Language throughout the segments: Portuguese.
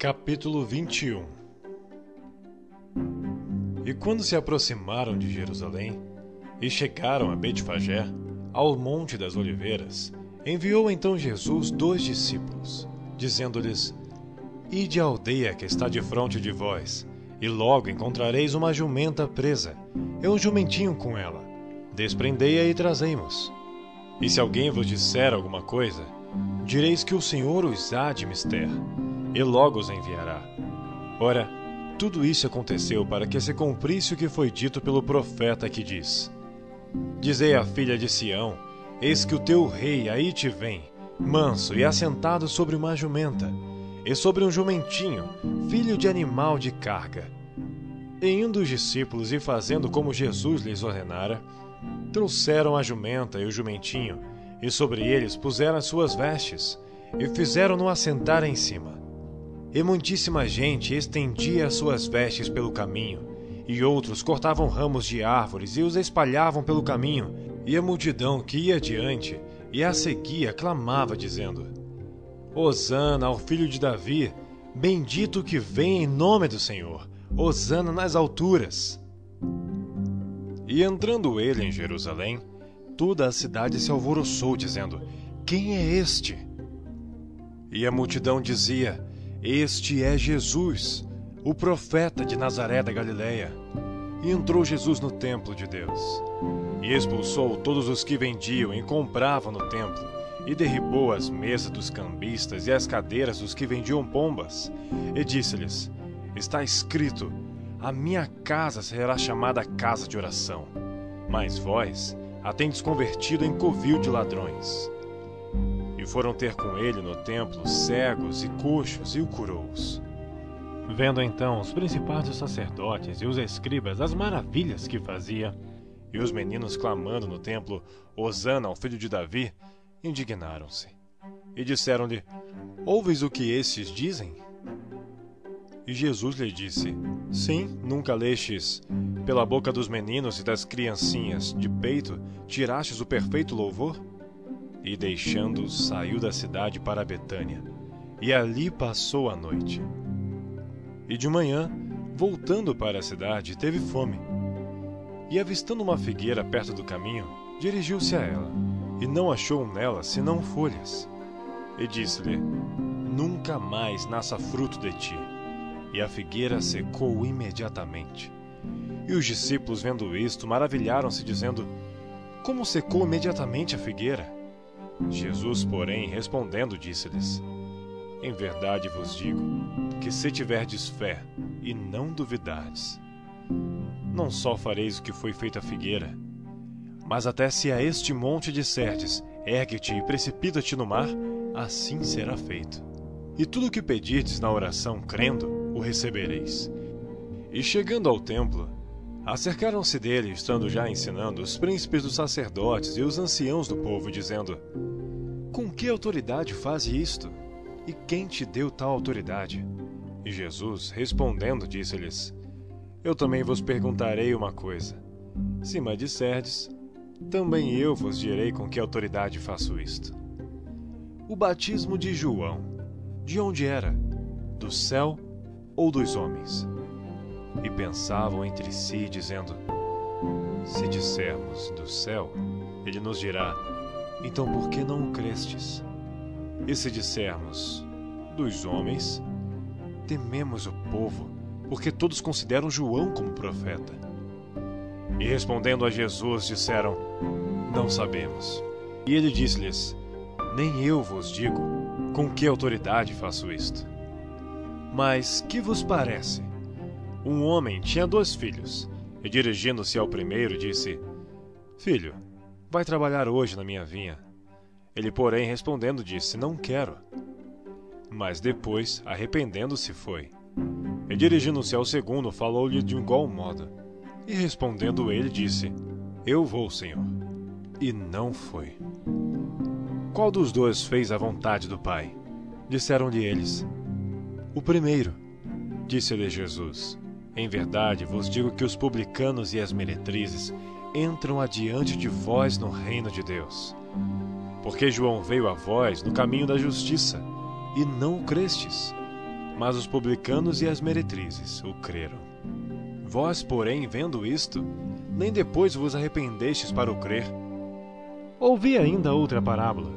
Capítulo 21 E quando se aproximaram de Jerusalém e chegaram a Betfagé, ao Monte das Oliveiras, enviou então Jesus dois discípulos, dizendo-lhes: Ide à aldeia que está de frente de vós, e logo encontrareis uma jumenta presa, e um jumentinho com ela. Desprendei-a e trazei-mos. E se alguém vos disser alguma coisa, direis que o Senhor os há de mister e logo os enviará. Ora, tudo isso aconteceu para que se cumprisse o que foi dito pelo profeta que diz: Dizei à filha de Sião: Eis que o teu rei aí te vem, manso e assentado sobre uma jumenta, e sobre um jumentinho, filho de animal de carga. E indo os discípulos e fazendo como Jesus lhes ordenara, trouxeram a jumenta e o jumentinho, e sobre eles puseram as suas vestes, e fizeram-no assentar em cima. E muitíssima gente estendia as suas vestes pelo caminho, e outros cortavam ramos de árvores e os espalhavam pelo caminho, e a multidão que ia adiante e a seguia clamava, dizendo: Hosana ao filho de Davi, bendito que vem em nome do Senhor, Hosana nas alturas. E entrando ele em Jerusalém, toda a cidade se alvoroçou, dizendo: Quem é este? E a multidão dizia: este é Jesus, o profeta de Nazaré da Galileia. E entrou Jesus no templo de Deus. E expulsou todos os que vendiam e compravam no templo, e derribou as mesas dos cambistas e as cadeiras dos que vendiam pombas. E disse-lhes: Está escrito: A minha casa será chamada casa de oração. Mas vós a tendes convertido em covil de ladrões. E foram ter com ele no templo cegos e coxos e o curou-os. Vendo então os principais dos sacerdotes e os escribas as maravilhas que fazia, e os meninos clamando no templo, Hosana ao filho de Davi, indignaram-se. E disseram-lhe: Ouves o que estes dizem? E Jesus lhe disse: Sim, nunca lestes, pela boca dos meninos e das criancinhas de peito, tirastes o perfeito louvor? E deixando-os, saiu da cidade para Betânia, e ali passou a noite. E de manhã, voltando para a cidade, teve fome. E avistando uma figueira perto do caminho, dirigiu-se a ela, e não achou nela senão folhas. E disse-lhe: Nunca mais nasça fruto de ti. E a figueira secou imediatamente. E os discípulos, vendo isto, maravilharam-se, dizendo: Como secou imediatamente a figueira? Jesus, porém, respondendo, disse-lhes: Em verdade vos digo que se tiverdes fé e não duvidardes, não só fareis o que foi feito à figueira, mas até se a este monte disserdes: Ergue-te e precipita-te no mar, assim será feito. E tudo o que pedirdes na oração, crendo, o recebereis. E chegando ao templo, acercaram-se dele, estando já ensinando, os príncipes dos sacerdotes e os anciãos do povo, dizendo: com que autoridade faz isto? E quem te deu tal autoridade? E Jesus, respondendo, disse-lhes: Eu também vos perguntarei uma coisa. Se me disserdes, também eu vos direi com que autoridade faço isto. O batismo de João, de onde era? Do céu ou dos homens? E pensavam entre si, dizendo: Se dissermos do céu, ele nos dirá: então por que não o crestes? E se dissermos, dos homens, tememos o povo, porque todos consideram João como profeta. E respondendo a Jesus, disseram, Não sabemos. E ele disse-lhes, Nem eu vos digo com que autoridade faço isto. Mas que vos parece? Um homem tinha dois filhos, e dirigindo-se ao primeiro, disse: Filho, Vai trabalhar hoje na minha vinha. Ele, porém, respondendo, disse: Não quero. Mas depois, arrependendo-se, foi. E dirigindo-se ao segundo, falou-lhe de igual modo. E respondendo ele, disse: Eu vou, Senhor. E não foi. Qual dos dois fez a vontade do Pai? Disseram-lhe eles: O primeiro. Disse-lhe Jesus: Em verdade vos digo que os publicanos e as meretrizes entram adiante de vós no reino de Deus. Porque João veio a vós no caminho da justiça, e não o crestes. mas os publicanos e as meretrizes o creram. Vós, porém, vendo isto, nem depois vos arrependestes para o crer. Ouvi ainda outra parábola.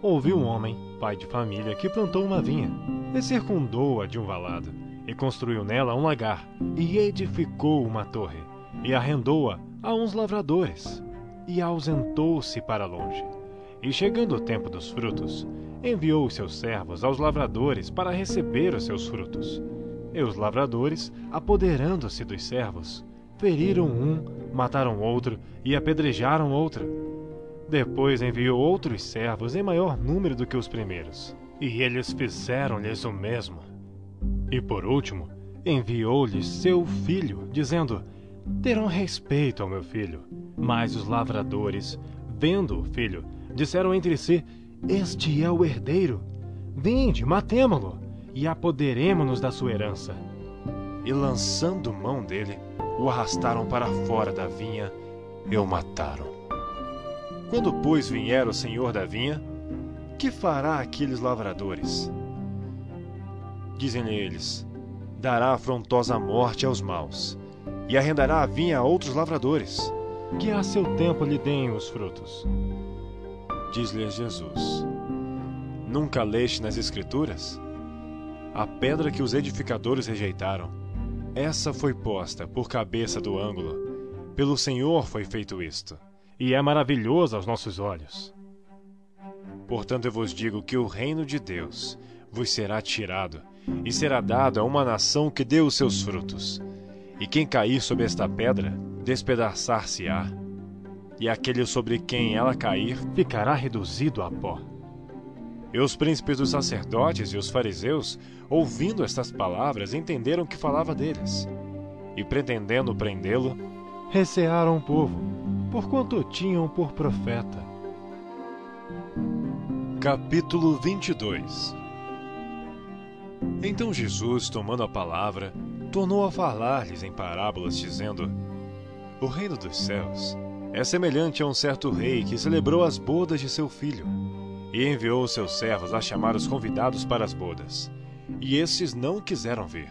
Ouvi um homem, pai de família, que plantou uma vinha, e circundou-a de um valado, e construiu nela um lagar, e edificou uma torre, e arrendou-a a uns lavradores, e ausentou-se para longe. E chegando o tempo dos frutos, enviou os seus servos aos lavradores para receber os seus frutos. E os lavradores, apoderando-se dos servos, feriram um, mataram outro e apedrejaram outro. Depois enviou outros servos em maior número do que os primeiros, e eles fizeram-lhes o mesmo. E por último, enviou-lhes seu filho, dizendo: Terão respeito ao meu filho. Mas os lavradores, vendo o filho, disseram entre si: Este é o herdeiro. Vinde, matemo-lo e apoderemo-nos da sua herança. E lançando mão dele, o arrastaram para fora da vinha e o mataram. Quando, pois, vier o senhor da vinha, que fará aqueles lavradores? Dizem-lhe eles: dará afrontosa morte aos maus, e arrendará a vinha a outros lavradores, que a seu tempo lhe deem os frutos. Diz-lhe Jesus: Nunca leste nas Escrituras? A pedra que os edificadores rejeitaram, essa foi posta por cabeça do ângulo. Pelo Senhor foi feito isto, e é maravilhoso aos nossos olhos. Portanto, eu vos digo que o reino de Deus vos será tirado, e será dado a uma nação que dê os seus frutos. E quem cair sobre esta pedra, despedaçar-se-á, e aquele sobre quem ela cair ficará reduzido a pó. E os príncipes dos sacerdotes e os fariseus, ouvindo estas palavras, entenderam que falava deles. E pretendendo prendê-lo, recearam o povo, porquanto o tinham por profeta. Capítulo 22 Então Jesus, tomando a palavra, tornou a falar-lhes em parábolas, dizendo: O reino dos céus é semelhante a um certo rei que celebrou as bodas de seu filho e enviou seus servos a chamar os convidados para as bodas. E estes não quiseram vir.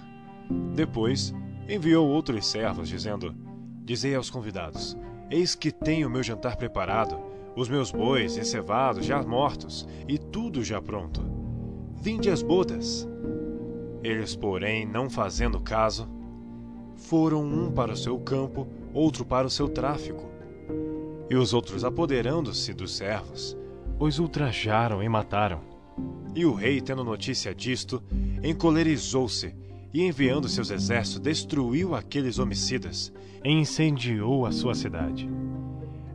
Depois, enviou outros servos, dizendo: Dizei aos convidados: Eis que tenho o meu jantar preparado, os meus bois e cevados já mortos, e tudo já pronto. Vinde às bodas. Eles, porém, não fazendo caso, foram um para o seu campo, outro para o seu tráfico. E os outros, apoderando-se dos servos, os ultrajaram e mataram. E o rei, tendo notícia disto, encolerizou-se e, enviando seus exércitos, destruiu aqueles homicidas e incendiou a sua cidade.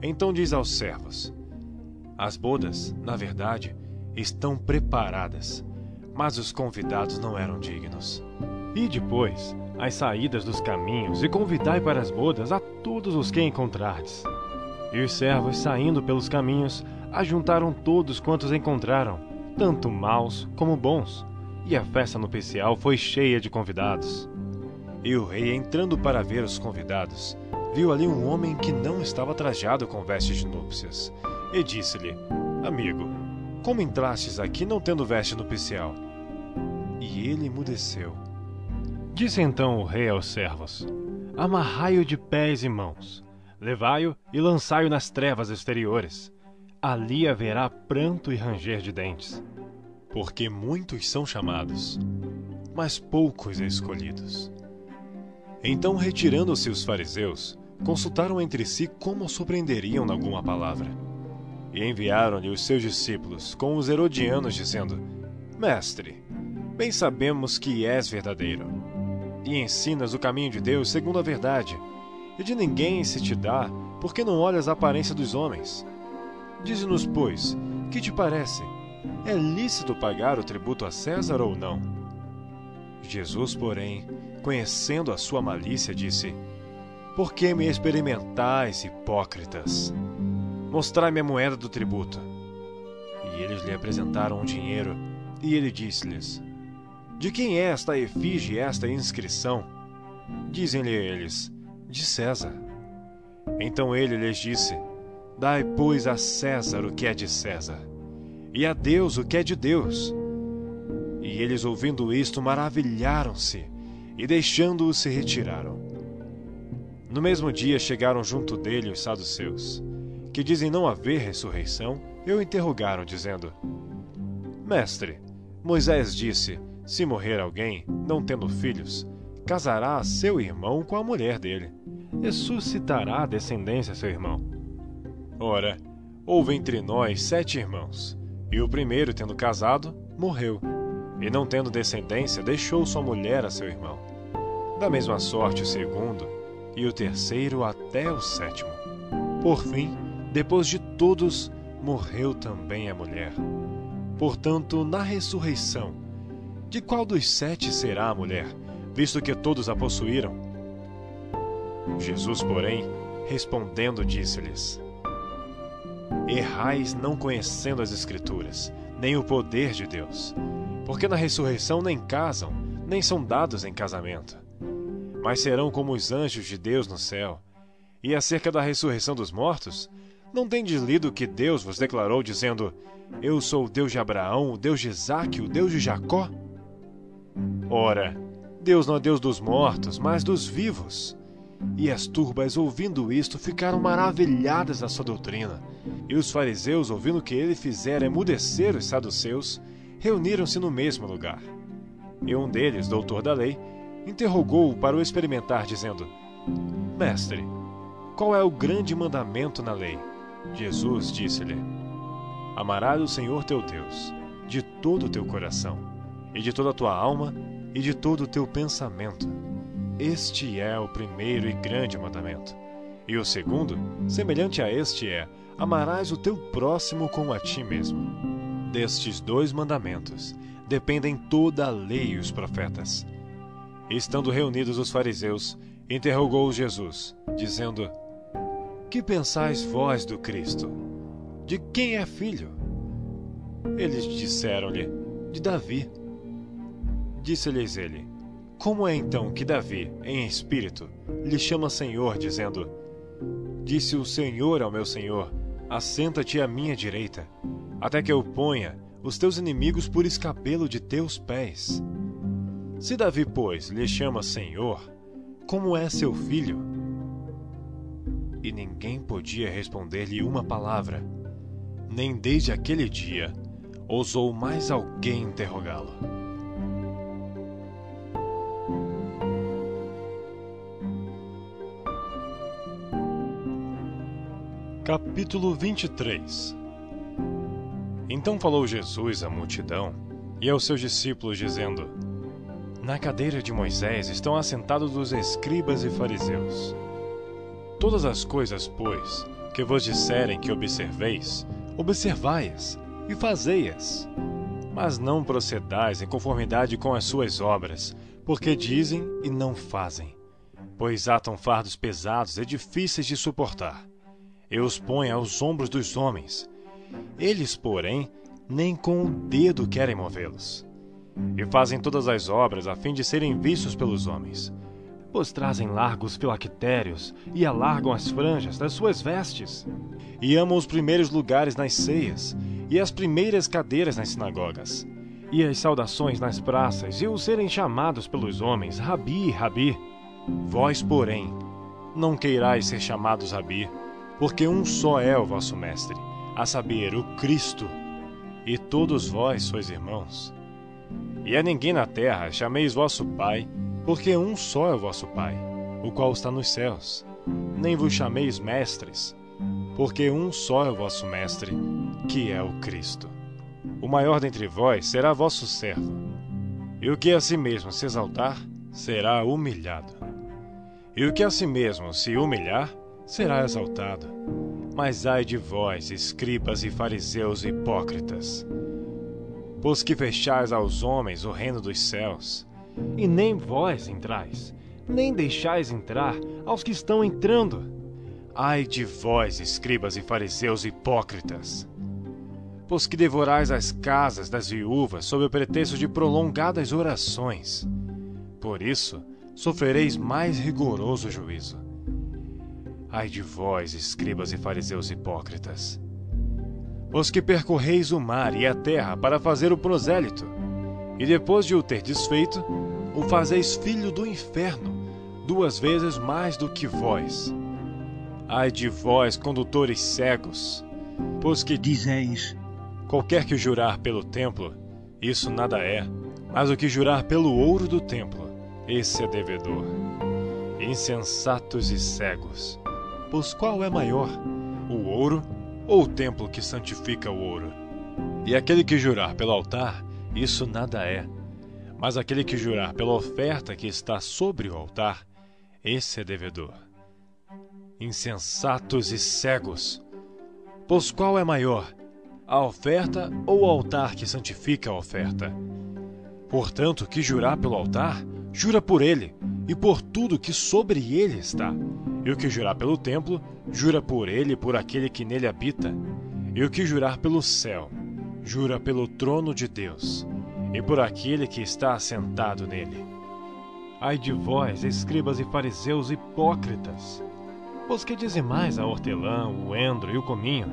Então diz aos servos: As bodas, na verdade, estão preparadas, mas os convidados não eram dignos. E depois, as saídas dos caminhos, e convidai para as bodas a todos os que encontrardes. E os servos, saindo pelos caminhos, ajuntaram todos quantos encontraram, tanto maus como bons, e a festa nupcial foi cheia de convidados. E o rei, entrando para ver os convidados, viu ali um homem que não estava trajado com vestes de núpcias, e disse-lhe: Amigo, como entrastes aqui não tendo veste nupcial? E ele emudeceu. Disse então o rei aos servos: Amarrai-o de pés e mãos, levai-o e lançai-o nas trevas exteriores ali haverá pranto e ranger de dentes. Porque muitos são chamados, mas poucos escolhidos. Então, retirando-se os fariseus, consultaram entre si como surpreenderiam alguma palavra. E enviaram-lhe os seus discípulos com os herodianos, dizendo: Mestre, bem sabemos que és verdadeiro, e ensinas o caminho de Deus segundo a verdade, e de ninguém se te dá, porque não olhas a aparência dos homens Dize-nos, pois, que te parece? É lícito pagar o tributo a César ou não? Jesus, porém, conhecendo a sua malícia, disse: Por que me experimentais, hipócritas? Mostrai-me a moeda do tributo. E eles lhe apresentaram um dinheiro, e ele disse-lhes: De quem é esta efígie esta inscrição? Dizem-lhe eles: De César. Então ele lhes disse: Dai, pois, a César o que é de César, e a Deus o que é de Deus. E eles, ouvindo isto, maravilharam-se e, deixando-o, se retiraram. No mesmo dia chegaram junto dele os saduceus, que dizem não haver ressurreição, e o interrogaram, dizendo: Mestre, Moisés disse: se morrer alguém, não tendo filhos, casará seu irmão com a mulher dele, e suscitará a descendência seu irmão. Ora, houve entre nós sete irmãos, e o primeiro, tendo casado, morreu, e não tendo descendência, deixou sua mulher a seu irmão. Da mesma sorte o segundo, e o terceiro até o sétimo. Por fim, depois de todos, morreu também a mulher. Portanto, na ressurreição, de qual dos sete será a mulher, visto que todos a possuíram? Jesus, porém, respondendo, disse-lhes: Errais não conhecendo as Escrituras, nem o poder de Deus, porque na ressurreição nem casam, nem são dados em casamento, mas serão como os anjos de Deus no céu. E acerca da ressurreição dos mortos, não tendes lido que Deus vos declarou, dizendo: Eu sou o Deus de Abraão, o Deus de Isaque, o Deus de Jacó? Ora, Deus não é Deus dos mortos, mas dos vivos. E as turbas, ouvindo isto, ficaram maravilhadas da sua doutrina. E os fariseus, ouvindo que ele fizera emudecer os saduceus, reuniram-se no mesmo lugar. E um deles, doutor da lei, interrogou-o para o experimentar, dizendo: Mestre, qual é o grande mandamento na lei? Jesus disse-lhe: Amarás o Senhor teu Deus de todo o teu coração, e de toda a tua alma, e de todo o teu pensamento. Este é o primeiro e grande mandamento. E o segundo, semelhante a este, é: Amarás o teu próximo como a ti mesmo. Destes dois mandamentos dependem toda a lei e os profetas. Estando reunidos os fariseus, interrogou Jesus, dizendo: que pensais vós do Cristo? De quem é filho? Eles disseram-lhe: De Davi. Disse-lhes ele: Como é então que Davi, em espírito, lhe chama Senhor, dizendo: Disse o Senhor ao meu Senhor: Assenta-te à minha direita, até que eu ponha os teus inimigos por escabelo de teus pés. Se Davi, pois, lhe chama Senhor, como é seu filho? E ninguém podia responder-lhe uma palavra. Nem desde aquele dia ousou mais alguém interrogá-lo. Capítulo 23 Então falou Jesus à multidão e aos seus discípulos, dizendo: Na cadeira de Moisés estão assentados os escribas e fariseus. Todas as coisas, pois, que vos disserem que observeis, observai-as e fazei-as. Mas não procedais em conformidade com as suas obras, porque dizem e não fazem. Pois atam fardos pesados e difíceis de suportar, e os põem aos ombros dos homens. Eles, porém, nem com o dedo querem movê-los. E fazem todas as obras a fim de serem vistos pelos homens pois trazem largos filactérios e alargam as franjas das suas vestes, e amam os primeiros lugares nas ceias e as primeiras cadeiras nas sinagogas, e as saudações nas praças e os serem chamados pelos homens Rabi, Rabi. Vós, porém, não queirais ser chamados Rabi, porque um só é o vosso mestre, a saber, o Cristo, e todos vós sois irmãos. E a ninguém na terra chameis vosso Pai, porque um só é o vosso Pai, o qual está nos céus. Nem vos chameis mestres, porque um só é o vosso Mestre, que é o Cristo. O maior dentre vós será vosso servo, e o que a si mesmo se exaltar, será humilhado. E o que a si mesmo se humilhar, será exaltado. Mas ai de vós, escribas e fariseus hipócritas, pois que fechais aos homens o reino dos céus, e nem vós entrais, nem deixais entrar aos que estão entrando. Ai de vós, escribas e fariseus hipócritas! Pois que devorais as casas das viúvas sob o pretexto de prolongadas orações. Por isso, sofrereis mais rigoroso juízo. Ai de vós, escribas e fariseus hipócritas! Os que percorreis o mar e a terra para fazer o prosélito, e depois de o ter desfeito, o fazeis filho do inferno, duas vezes mais do que vós. Ai de vós, condutores cegos, pois que dizeis: qualquer que jurar pelo templo, isso nada é, mas o que jurar pelo ouro do templo, esse é devedor. Insensatos e cegos, pois qual é maior, o ouro ou o templo que santifica o ouro? E aquele que jurar pelo altar, isso nada é, mas aquele que jurar pela oferta que está sobre o altar, esse é devedor. Insensatos e cegos, pois qual é maior, a oferta ou o altar que santifica a oferta? Portanto, que jurar pelo altar, jura por ele e por tudo que sobre ele está. E o que jurar pelo templo, jura por ele e por aquele que nele habita. E o que jurar pelo céu, jura pelo trono de Deus e por aquele que está assentado nele. Ai de vós, escribas e fariseus hipócritas! Pois que dizimais a hortelã, o endro e o cominho,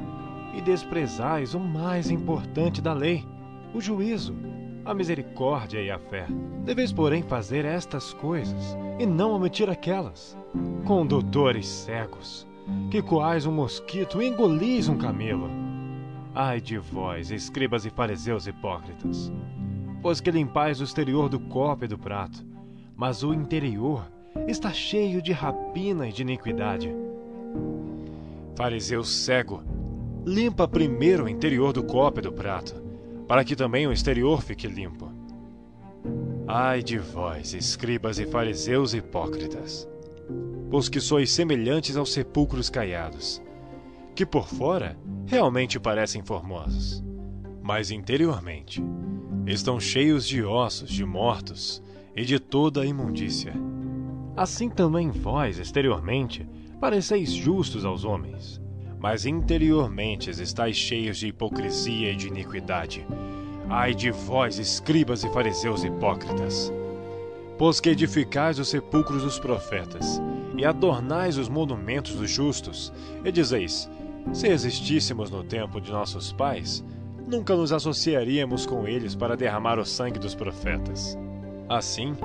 e desprezais o mais importante da lei, o juízo, a misericórdia e a fé. Deveis, porém, fazer estas coisas, e não omitir aquelas. Condutores cegos, que coais um mosquito e engolis um camelo. Ai de vós, escribas e fariseus hipócritas! Pois que limpais o exterior do copo e do prato, mas o interior está cheio de rapina e de iniquidade. Fariseu cego, limpa primeiro o interior do copo e do prato, para que também o exterior fique limpo. Ai de vós, escribas e fariseus hipócritas, pois que sois semelhantes aos sepulcros caiados, que por fora realmente parecem formosos, mas interiormente estão cheios de ossos de mortos e de toda a imundícia. Assim também vós, exteriormente, pareceis justos aos homens, mas interiormente estáis cheios de hipocrisia e de iniquidade. Ai de vós, escribas e fariseus hipócritas! Pois que edificais os sepulcros dos profetas, e adornais os monumentos dos justos, e dizeis: Se existíssemos no tempo de nossos pais, nunca nos associaríamos com eles para derramar o sangue dos profetas. Assim,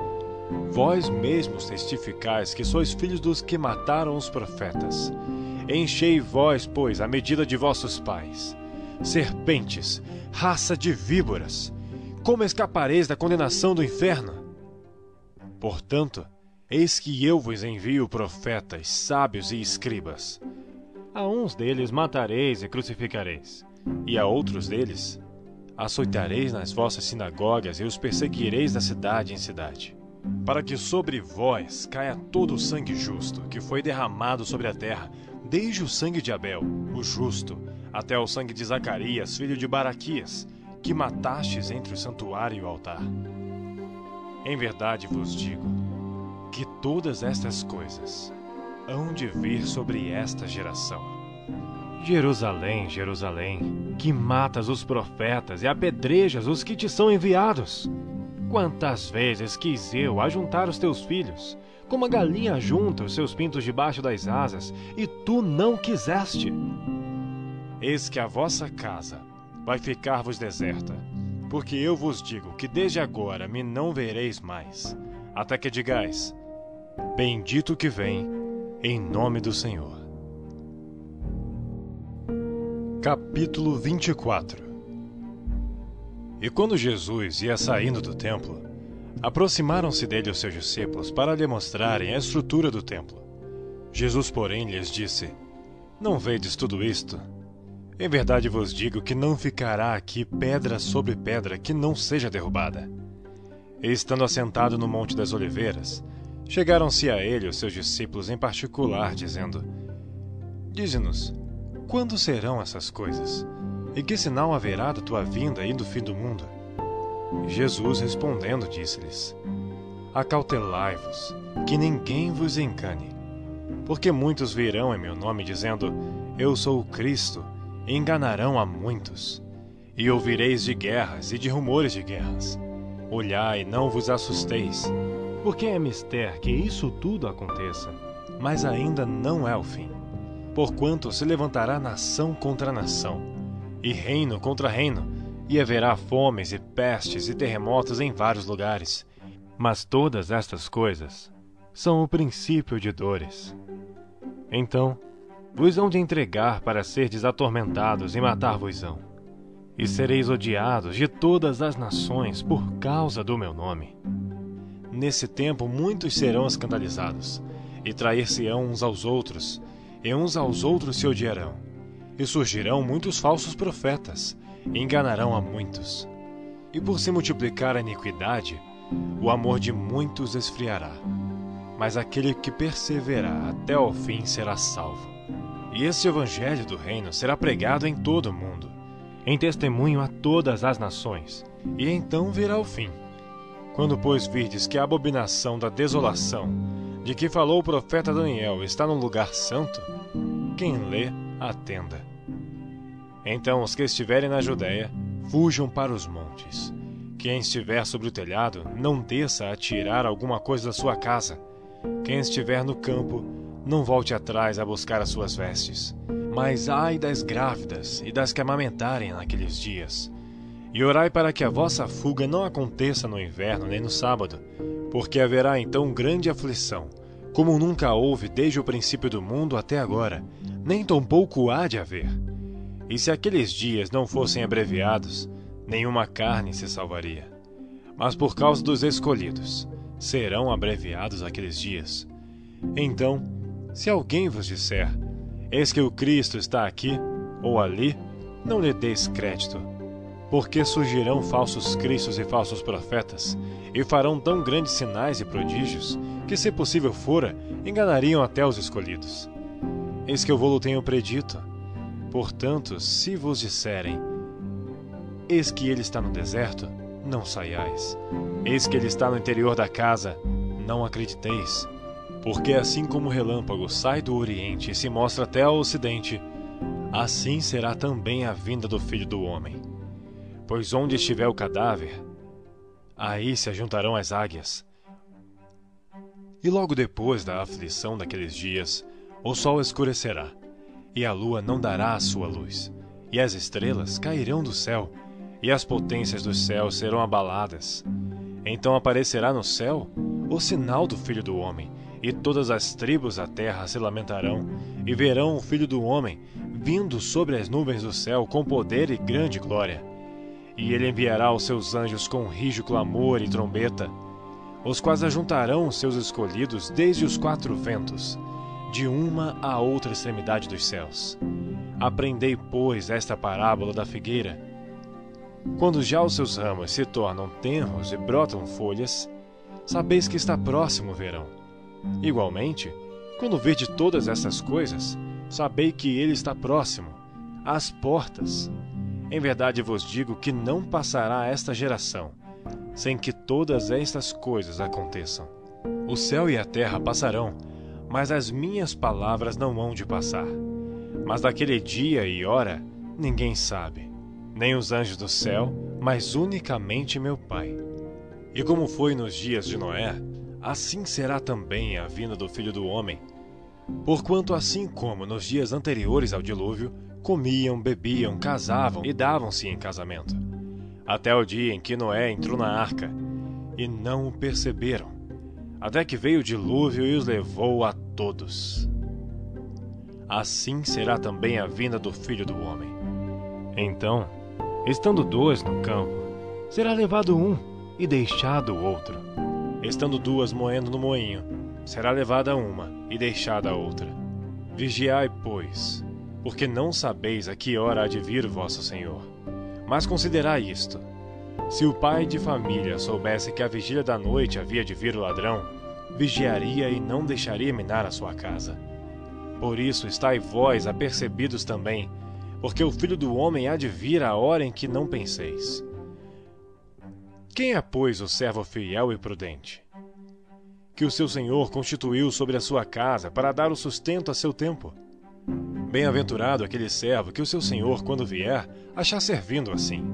vós mesmos testificais que sois filhos dos que mataram os profetas. Enchei vós, pois, a medida de vossos pais. Serpentes, raça de víboras, como escapareis da condenação do inferno? Portanto, eis que eu vos envio profetas, sábios e escribas. A uns deles matareis e crucificareis, e a outros deles açoitareis nas vossas sinagogas e os perseguireis da cidade em cidade para que sobre vós caia todo o sangue justo que foi derramado sobre a terra, desde o sangue de Abel, o justo, até o sangue de Zacarias, filho de Baraquias, que matastes entre o santuário e o altar. Em verdade vos digo que todas estas coisas hão de vir sobre esta geração. Jerusalém, Jerusalém, que matas os profetas e apedrejas os que te são enviados. Quantas vezes quis eu ajuntar os teus filhos, como a galinha junta os seus pintos debaixo das asas, e tu não quiseste. Eis que a vossa casa vai ficar-vos deserta, porque eu vos digo que desde agora me não vereis mais, até que digais: Bendito que vem, em nome do Senhor. Capítulo 24 E quando Jesus ia saindo do templo, Aproximaram-se dele os seus discípulos para lhe mostrarem a estrutura do templo. Jesus, porém, lhes disse: Não vedes tudo isto? Em verdade vos digo que não ficará aqui pedra sobre pedra que não seja derrubada. E estando assentado no Monte das Oliveiras, chegaram-se a ele os seus discípulos em particular, dizendo: Dize-nos, quando serão essas coisas? E que sinal haverá da tua vinda e do fim do mundo? Jesus respondendo disse-lhes: Acautelai-vos, que ninguém vos engane. Porque muitos virão em meu nome dizendo: Eu sou o Cristo, e enganarão a muitos. E ouvireis de guerras e de rumores de guerras. Olhai, não vos assusteis, porque é mister que isso tudo aconteça, mas ainda não é o fim. Porquanto se levantará nação contra nação, e reino contra reino, e haverá fomes e pestes e terremotos em vários lugares. Mas todas estas coisas são o princípio de dores. Então, vos hão de entregar para serdes atormentados e matar-vos-ão. E sereis odiados de todas as nações por causa do meu nome. Nesse tempo muitos serão escandalizados, e trair-se-ão uns aos outros, e uns aos outros se odiarão. E surgirão muitos falsos profetas, e enganarão a muitos. E por se multiplicar a iniquidade, o amor de muitos esfriará. Mas aquele que perseverar até ao fim será salvo. E este evangelho do reino será pregado em todo o mundo, em testemunho a todas as nações, e então virá o fim. Quando, pois, virdes que a abominação da desolação, de que falou o profeta Daniel, está no lugar santo, quem lê, atenda. Então os que estiverem na Judéia, fujam para os montes. Quem estiver sobre o telhado, não desça a tirar alguma coisa da sua casa. Quem estiver no campo, não volte atrás a buscar as suas vestes. Mas ai das grávidas e das que amamentarem naqueles dias. E orai para que a vossa fuga não aconteça no inverno nem no sábado, porque haverá então grande aflição, como nunca houve desde o princípio do mundo até agora, nem tampouco há de haver. E se aqueles dias não fossem abreviados, nenhuma carne se salvaria. Mas por causa dos escolhidos, serão abreviados aqueles dias. Então, se alguém vos disser: Eis que o Cristo está aqui ou ali, não lhe deis crédito, porque surgirão falsos cristos e falsos profetas, e farão tão grandes sinais e prodígios, que, se possível fora, enganariam até os escolhidos. Eis que eu vou-lo tenho predito. Portanto, se vos disserem: Eis que ele está no deserto, não saiais. Eis que ele está no interior da casa, não acrediteis. Porque assim como o relâmpago sai do oriente e se mostra até ao ocidente, assim será também a vinda do filho do homem. Pois onde estiver o cadáver, aí se ajuntarão as águias. E logo depois da aflição daqueles dias, o sol escurecerá, e a lua não dará a sua luz, e as estrelas cairão do céu, e as potências dos céus serão abaladas. Então aparecerá no céu o sinal do Filho do Homem, e todas as tribos da terra se lamentarão, e verão o Filho do Homem vindo sobre as nuvens do céu com poder e grande glória. E ele enviará os seus anjos com rijo clamor e trombeta, os quais ajuntarão seus escolhidos desde os quatro ventos, de uma a outra extremidade dos céus. Aprendei, pois, esta parábola da figueira. Quando já os seus ramos se tornam tenros e brotam folhas, sabeis que está próximo o verão. Igualmente, quando vede todas essas coisas, sabei que ele está próximo, às portas. Em verdade vos digo que não passará esta geração, sem que todas estas coisas aconteçam. O céu e a terra passarão, mas as minhas palavras não hão de passar. Mas daquele dia e hora ninguém sabe, nem os anjos do céu, mas unicamente meu Pai. E como foi nos dias de Noé, assim será também a vinda do Filho do Homem. Porquanto, assim como nos dias anteriores ao dilúvio, comiam, bebiam, casavam e davam-se em casamento, até o dia em que Noé entrou na arca, e não o perceberam, até que veio o dilúvio e os levou a todos. Assim será também a vinda do Filho do Homem. Então, estando dois no campo, será levado um e deixado o outro. Estando duas moendo no moinho, será levada uma e deixada a outra. Vigiai, pois, porque não sabeis a que hora há de vir vosso Senhor. Mas considerai isto: se o pai de família soubesse que a vigília da noite havia de vir o ladrão, vigiaria e não deixaria minar a sua casa. Por isso estai vós apercebidos também, porque o filho do homem há de vir a hora em que não penseis. Quem é, pois, o servo fiel e prudente? Que o seu senhor constituiu sobre a sua casa para dar o sustento a seu tempo. Bem-aventurado aquele servo que o seu senhor, quando vier, achar servindo assim.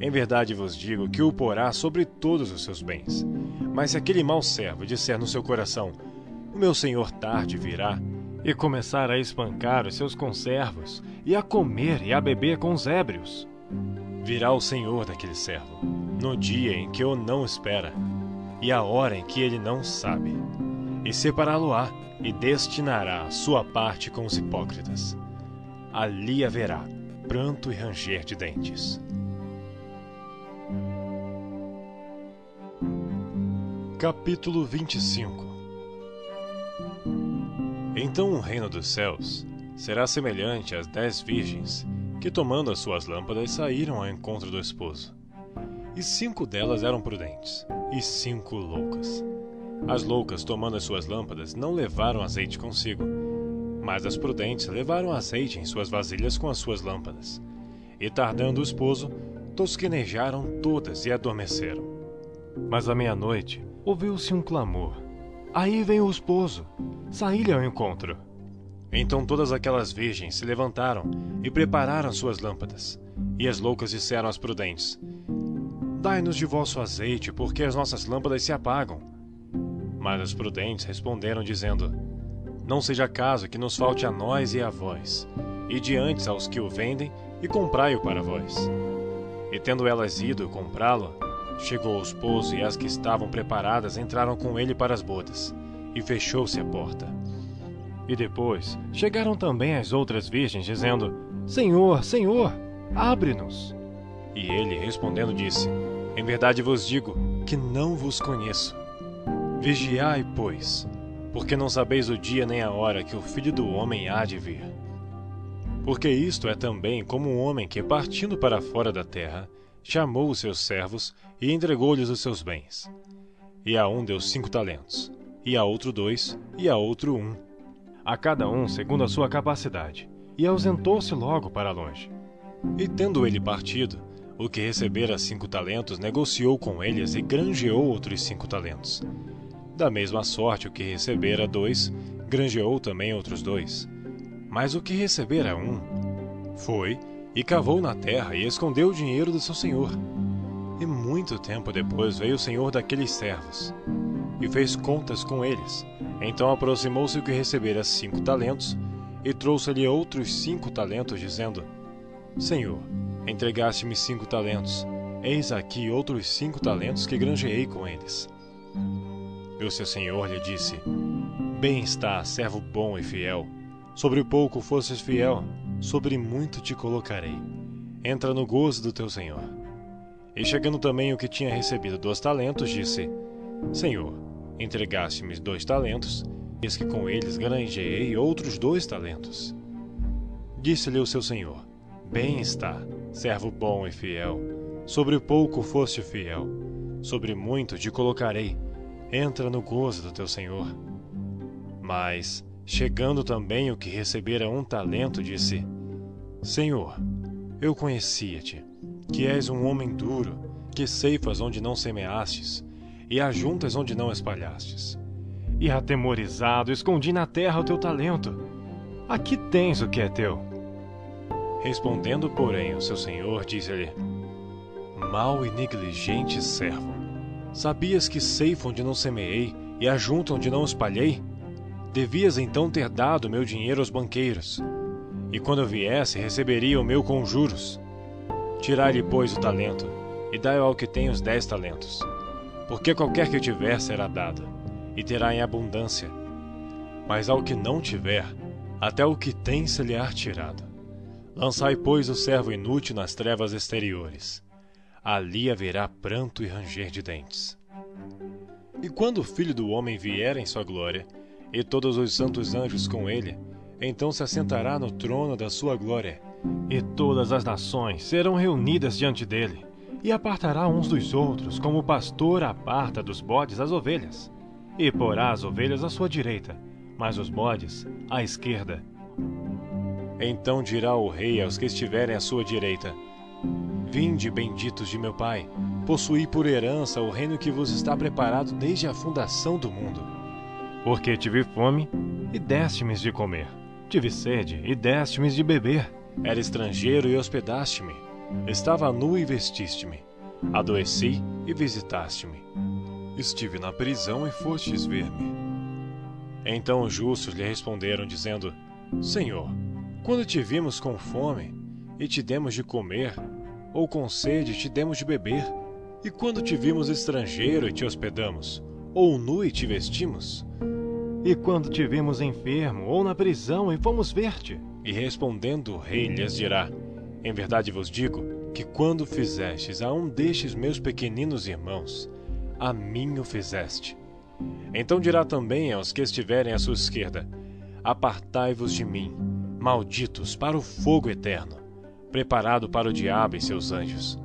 Em verdade vos digo que o porá sobre todos os seus bens. Mas se aquele mau servo disser no seu coração: O meu senhor tarde virá, e começar a espancar os seus conservos, e a comer e a beber com os ébrios, Virá o Senhor daquele servo, no dia em que o não espera, e a hora em que ele não sabe, e separá-lo-á e destinará a sua parte com os hipócritas. Ali haverá pranto e ranger de dentes. Capítulo 25 Então o reino dos céus será semelhante às dez virgens que, tomando as suas lâmpadas, saíram ao encontro do esposo. E cinco delas eram prudentes, e cinco loucas. As loucas, tomando as suas lâmpadas, não levaram azeite consigo, mas as prudentes levaram azeite em suas vasilhas com as suas lâmpadas. E tardando o esposo, tosquenejaram todas e adormeceram. Mas à meia-noite ouviu-se um clamor. Aí vem o esposo. Saí-lhe ao encontro. Então todas aquelas virgens se levantaram e prepararam suas lâmpadas. E as loucas disseram às prudentes: Dai-nos de vosso azeite, porque as nossas lâmpadas se apagam. Mas as prudentes responderam, dizendo: Não seja caso que nos falte a nós e a vós, e diante aos que o vendem, e comprai-o para vós. E tendo elas ido comprá-lo, chegou o esposo, e as que estavam preparadas entraram com ele para as bodas, e fechou-se a porta. E depois chegaram também as outras virgens, dizendo: Senhor, Senhor, abre-nos. E ele, respondendo, disse: Em verdade vos digo que não vos conheço. Vigiai, pois, porque não sabeis o dia nem a hora que o filho do homem há de vir. Porque isto é também como um homem que, partindo para fora da terra, chamou os seus servos e entregou-lhes os seus bens. E a um deu cinco talentos, e a outro dois, e a outro um a cada um segundo a sua capacidade, e ausentou-se logo para longe. E tendo ele partido, o que recebera cinco talentos negociou com eles e granjeou outros cinco talentos. Da mesma sorte, o que recebera dois, granjeou também outros dois. Mas o que recebera um, foi e cavou na terra e escondeu o dinheiro do seu senhor. E muito tempo depois veio o senhor daqueles servos e fez contas com eles então aproximou-se o que recebera cinco talentos e trouxe-lhe outros cinco talentos, dizendo: Senhor, entregaste-me cinco talentos. Eis aqui outros cinco talentos que granjeei com eles. E o seu senhor lhe disse: Bem está, servo bom e fiel. Sobre pouco fosses fiel, sobre muito te colocarei. Entra no gozo do teu senhor. E chegando também o que tinha recebido dois talentos, disse: Senhor, Entregaste-me dois talentos, eis que com eles granjeei outros dois talentos. Disse-lhe o seu senhor: Bem está, servo bom e fiel. Sobre pouco foste fiel, sobre muito te colocarei. Entra no gozo do teu senhor. Mas, chegando também o que recebera um talento, disse: Senhor, eu conhecia-te, que és um homem duro, que ceifas onde não semeastes e ajuntas onde não espalhastes. E atemorizado, escondi na terra o teu talento. Aqui tens o que é teu. Respondendo, porém, o seu senhor disse-lhe: Mal e negligente servo, sabias que ceifo onde não semeei e ajunto onde não espalhei? Devias então ter dado meu dinheiro aos banqueiros, e quando eu viesse, receberia o meu com juros. Tirai-lhe, pois, o talento, e dai ao que tem os dez talentos porque qualquer que tiver será dado, e terá em abundância. Mas ao que não tiver, até o que tem se lhe há tirado. Lançai, pois, o servo inútil nas trevas exteriores. Ali haverá pranto e ranger de dentes. E quando o Filho do Homem vier em sua glória, e todos os santos anjos com ele, então se assentará no trono da sua glória. E todas as nações serão reunidas diante dele e apartará uns dos outros, como o pastor aparta dos bodes as ovelhas. E porá as ovelhas à sua direita, mas os bodes à esquerda. Então dirá o rei aos que estiverem à sua direita: Vinde, benditos de meu Pai, possuí por herança o reino que vos está preparado desde a fundação do mundo. Porque tive fome e deste-me de comer, tive sede e deste-me de beber. Era estrangeiro e hospedaste-me Estava nu e vestiste-me. Adoeci e visitaste-me. Estive na prisão e fostes ver-me. Então os justos lhe responderam, dizendo: Senhor, quando te vimos com fome e te demos de comer, ou com sede te demos de beber? E quando te vimos estrangeiro e te hospedamos, ou nu e te vestimos? E quando te vimos enfermo ou na prisão e fomos ver-te? E respondendo o rei lhes dirá: Em verdade vos digo que quando fizestes a um destes meus pequeninos irmãos, a mim o fizeste. Então dirá também aos que estiverem à sua esquerda: Apartai-vos de mim, malditos, para o fogo eterno, preparado para o diabo e seus anjos.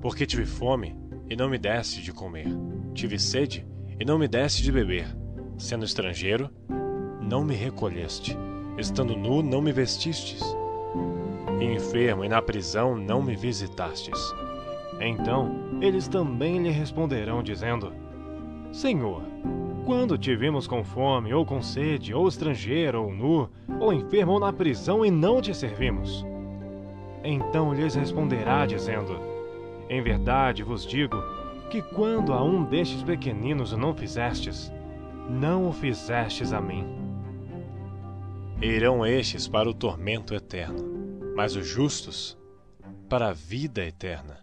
Porque tive fome e não me deste de comer, tive sede e não me deste de beber Sendo estrangeiro, não me recolheste. Estando nu, não me vestistes. enfermo e na prisão, não me visitastes. Então eles também lhe responderão, dizendo: Senhor, quando te vimos com fome, ou com sede, ou estrangeiro, ou nu, ou enfermo, ou na prisão, e não te servimos? Então lhes responderá, dizendo: Em verdade vos digo que quando a um destes pequeninos o não fizestes, não o fizestes a mim. Irão estes para o tormento eterno, mas os justos para a vida eterna.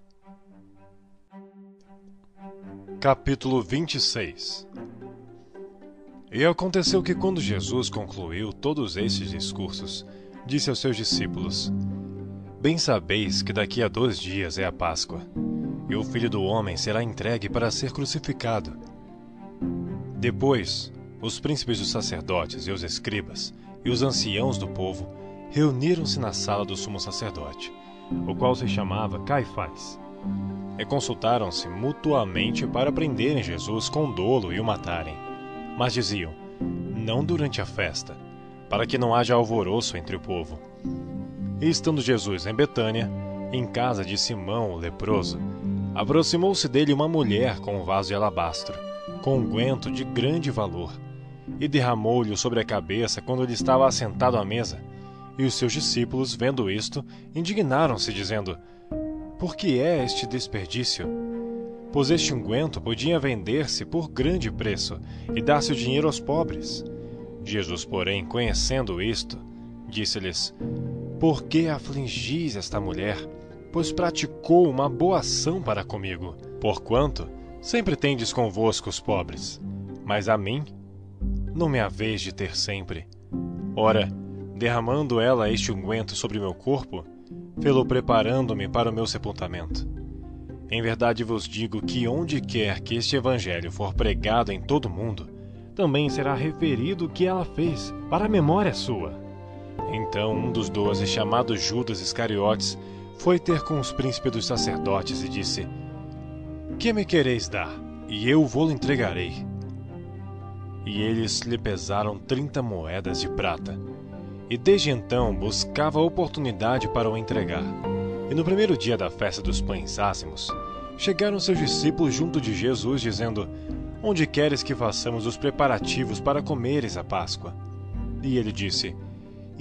Capítulo 26 E aconteceu que, quando Jesus concluiu todos estes discursos, disse aos seus discípulos: Bem sabeis que daqui a dois dias é a Páscoa, e o filho do homem será entregue para ser crucificado. Depois, os príncipes dos sacerdotes e os escribas e os anciãos do povo reuniram-se na sala do sumo sacerdote, o qual se chamava Caifás, e consultaram-se mutuamente para prenderem Jesus com dolo e o matarem. Mas diziam: Não durante a festa, para que não haja alvoroço entre o povo. E estando Jesus em Betânia, em casa de Simão o leproso, aproximou-se dele uma mulher com um vaso de alabastro com unguento de grande valor, e derramou-lhe sobre a cabeça quando ele estava assentado à mesa. E os seus discípulos, vendo isto, indignaram-se, dizendo: Por que é este desperdício? Pois este unguento podia vender-se por grande preço e dar-se o dinheiro aos pobres. Jesus, porém, conhecendo isto, disse-lhes: Por que afligis esta mulher? Pois praticou uma boa ação para comigo. Porquanto, Sempre tendes convosco os pobres, mas a mim não me haveis de ter sempre. Ora, derramando ela este unguento sobre meu corpo, fê-lo preparando-me para o meu sepultamento. Em verdade vos digo que onde quer que este evangelho for pregado em todo o mundo, também será referido o que ela fez, para a memória sua. Então um dos doze, chamado Judas Iscariotes, foi ter com os príncipes dos sacerdotes e disse: que me quereis dar? E eu vou-lo entregarei. E eles lhe pesaram trinta moedas de prata. E desde então buscava oportunidade para o entregar. E no primeiro dia da festa dos pães ázimos, chegaram seus discípulos junto de Jesus, dizendo: Onde queres que façamos os preparativos para comeres a Páscoa? E ele disse: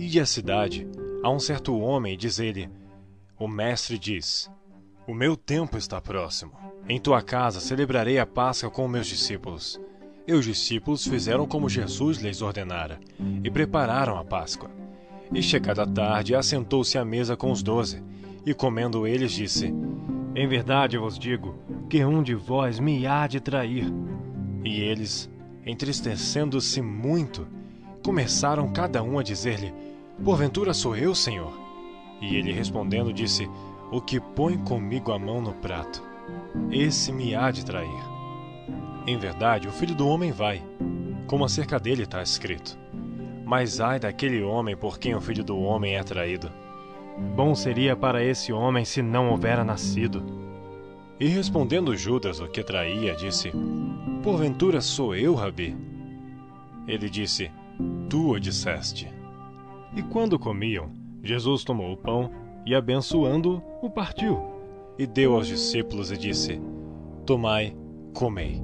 Ide à cidade, a um certo homem, diz ele: O mestre diz: O meu tempo está próximo em tua casa celebrarei a Páscoa com meus discípulos. E os discípulos fizeram como Jesus lhes ordenara, e prepararam a Páscoa. E chegada a tarde, assentou-se à mesa com os doze, e comendo eles, disse: Em verdade vos digo que um de vós me há de trair. E eles, entristecendo-se muito, começaram cada um a dizer-lhe: Porventura sou eu, Senhor? E ele respondendo disse: O que põe comigo a mão no prato esse me há de trair. Em verdade, o filho do homem vai, como acerca dele está escrito. Mas ai daquele homem por quem o filho do homem é traído. Bom seria para esse homem se não houvera nascido. E respondendo Judas, o que traía, disse: Porventura sou eu, Rabi? Ele disse: Tu o disseste. E quando comiam, Jesus tomou o pão e, abençoando-o, o partiu e deu aos discípulos e disse: Tomai, comei,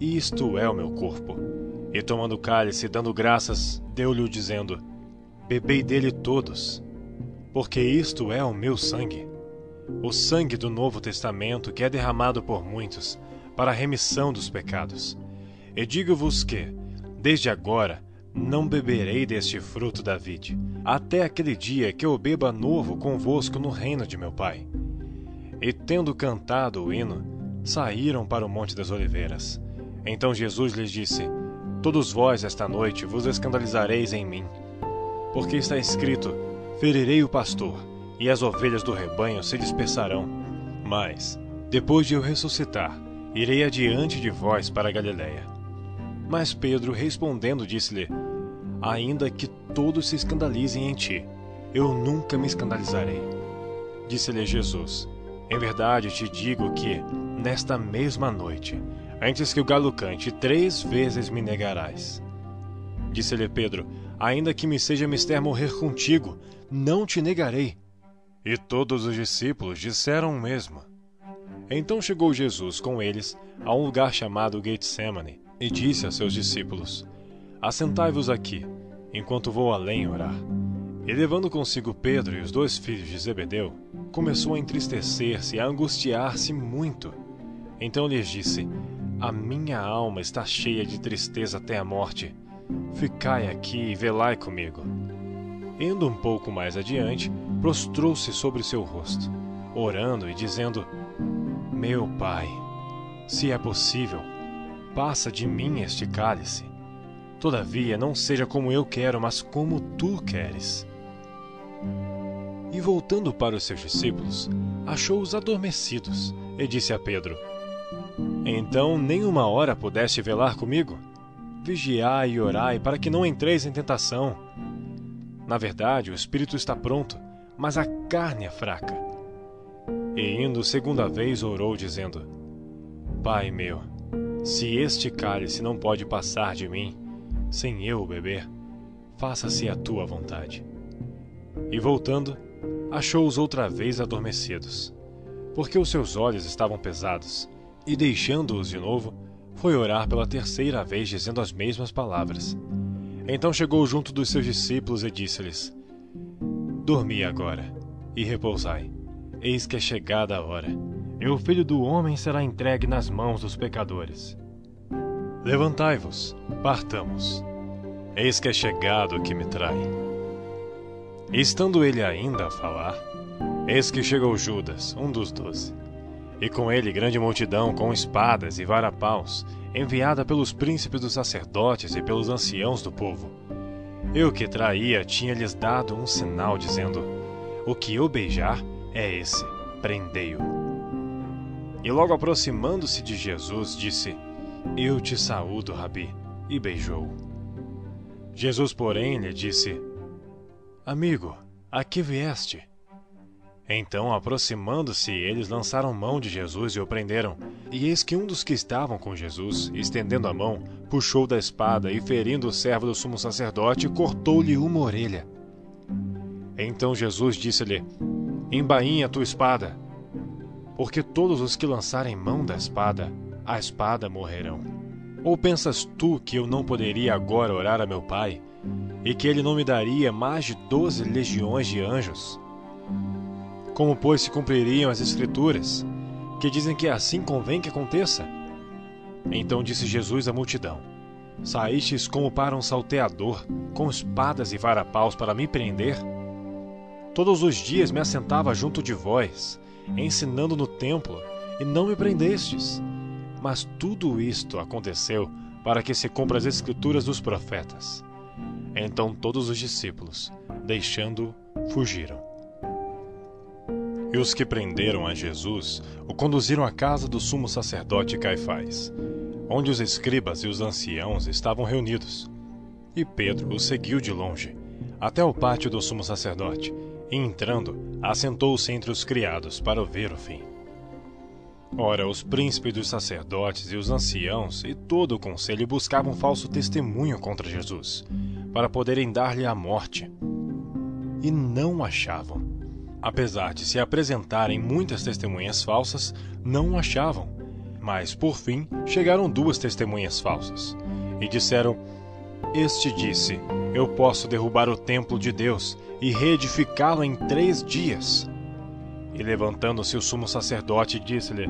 isto é o meu corpo. E tomando o cálice, dando graças, deu-lhe dizendo: Bebei dele todos, porque isto é o meu sangue, o sangue do Novo Testamento que é derramado por muitos para a remissão dos pecados. E digo-vos que, desde agora, não beberei deste fruto da vide, até aquele dia que eu beba novo convosco no reino de meu Pai. e, tendo cantado o hino, saíram para o Monte das Oliveiras. Então Jesus lhes disse: Todos vós esta noite vos escandalizareis em mim, porque está escrito: Ferirei o pastor, e as ovelhas do rebanho se dispersarão. Mas, depois de eu ressuscitar, irei adiante de vós para Galiléia. Mas Pedro, respondendo, disse-lhe: Ainda que todos se escandalizem em ti, eu nunca me escandalizarei. Disse-lhe Jesus: Em verdade te digo que, nesta mesma noite, antes que o galo cante, três vezes me negarás. Disse-lhe Pedro: Ainda que me seja mister morrer contigo, não te negarei. E todos os discípulos disseram o mesmo. Então chegou Jesus com eles a um lugar chamado Getsemane e disse a seus discípulos: Assentai-vos aqui, enquanto vou além orar. E levando consigo Pedro e os dois filhos de Zebedeu, começou a entristecer-se e a angustiar-se muito. Então lhes disse: A minha alma está cheia de tristeza até a morte. Ficai aqui e velai comigo. Indo um pouco mais adiante, prostrou-se sobre seu rosto, orando e dizendo: Meu pai, se é possível, passa de mim este cálice. Todavia, não seja como eu quero, mas como tu queres. E voltando para os seus discípulos, achou-os adormecidos e disse a Pedro: Então nem uma hora pudeste velar comigo? Vigiai e orai para que não entreis em tentação. Na verdade, o espírito está pronto, mas a carne é fraca. E indo segunda vez orou, dizendo: Pai meu, se este cálice não pode passar de mim, sem eu beber, faça-se a tua vontade. E voltando, achou-os outra vez adormecidos, porque os seus olhos estavam pesados, e deixando-os de novo, foi orar pela terceira vez, dizendo as mesmas palavras. Então chegou junto dos seus discípulos e disse-lhes: Dormi agora e repousai. Eis que é chegada a hora e o filho do homem será entregue nas mãos dos pecadores. Levantai-vos, partamos. Eis que é chegado o que me trai. E estando ele ainda a falar, eis que chegou Judas, um dos doze, e com ele grande multidão com espadas e varapaus, enviada pelos príncipes dos sacerdotes e pelos anciãos do povo. Eu que traía tinha-lhes dado um sinal, dizendo: O que eu beijar é esse, prendei-o. E logo aproximando-se de Jesus, disse: Eu te saúdo, Rabi, e beijou. Jesus, porém, lhe disse: Amigo, a que vieste? Então, aproximando-se, eles lançaram mão de Jesus e o prenderam. E eis que um dos que estavam com Jesus, estendendo a mão, puxou da espada e, ferindo o servo do sumo sacerdote, cortou-lhe uma orelha. Então Jesus disse-lhe: Embainha a tua espada porque todos os que lançarem mão da espada, a espada morrerão. Ou pensas tu que eu não poderia agora orar a meu Pai, e que ele não me daria mais de doze legiões de anjos? Como, pois, se cumpririam as Escrituras, que dizem que assim convém que aconteça? Então disse Jesus à multidão: Saístes como para um salteador, com espadas e varapaus para me prender? Todos os dias me assentava junto de vós, ensinando no templo, e não me prendestes. Mas tudo isto aconteceu para que se cumpra as escrituras dos profetas. Então todos os discípulos, deixando-o, fugiram. E os que prenderam a Jesus o conduziram à casa do sumo sacerdote Caifás, onde os escribas e os anciãos estavam reunidos. E Pedro o seguiu de longe, até o pátio do sumo sacerdote, e entrando, assentou-se entre os criados para ver o fim. Ora, os príncipes dos sacerdotes e os anciãos e todo o conselho buscavam falso testemunho contra Jesus, para poderem dar-lhe a morte. E não achavam. Apesar de se apresentarem muitas testemunhas falsas, não achavam. Mas, por fim, chegaram duas testemunhas falsas. E disseram: Este disse: Eu posso derrubar o templo de Deus e reedificá-lo em três dias. E levantando-se o sumo sacerdote, disse-lhe: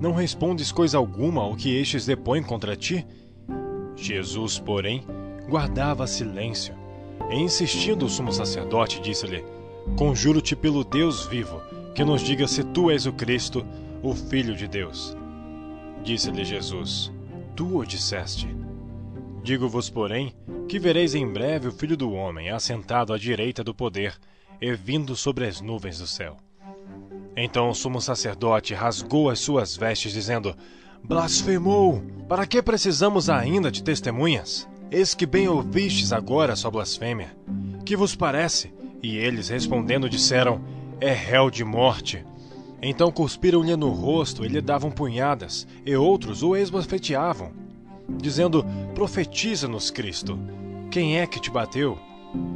Não respondes coisa alguma ao que estes depõem contra ti? Jesus, porém, guardava silêncio. E insistindo o sumo sacerdote, disse-lhe: Conjuro-te pelo Deus vivo, que nos diga se tu és o Cristo, o Filho de Deus. Disse-lhe Jesus: Tu o disseste. Digo-vos, porém, que vereis em breve o Filho do Homem assentado à direita do poder e vindo sobre as nuvens do céu. Então o sumo sacerdote rasgou as suas vestes, dizendo: Blasfemou! Para que precisamos ainda de testemunhas? Eis que bem ouvistes agora sua blasfêmia. Que vos parece? E eles respondendo disseram: É réu de morte. Então cuspiram-lhe no rosto e lhe davam punhadas, e outros o esbofeteavam, dizendo: Profetiza-nos, Cristo. Quem é que te bateu?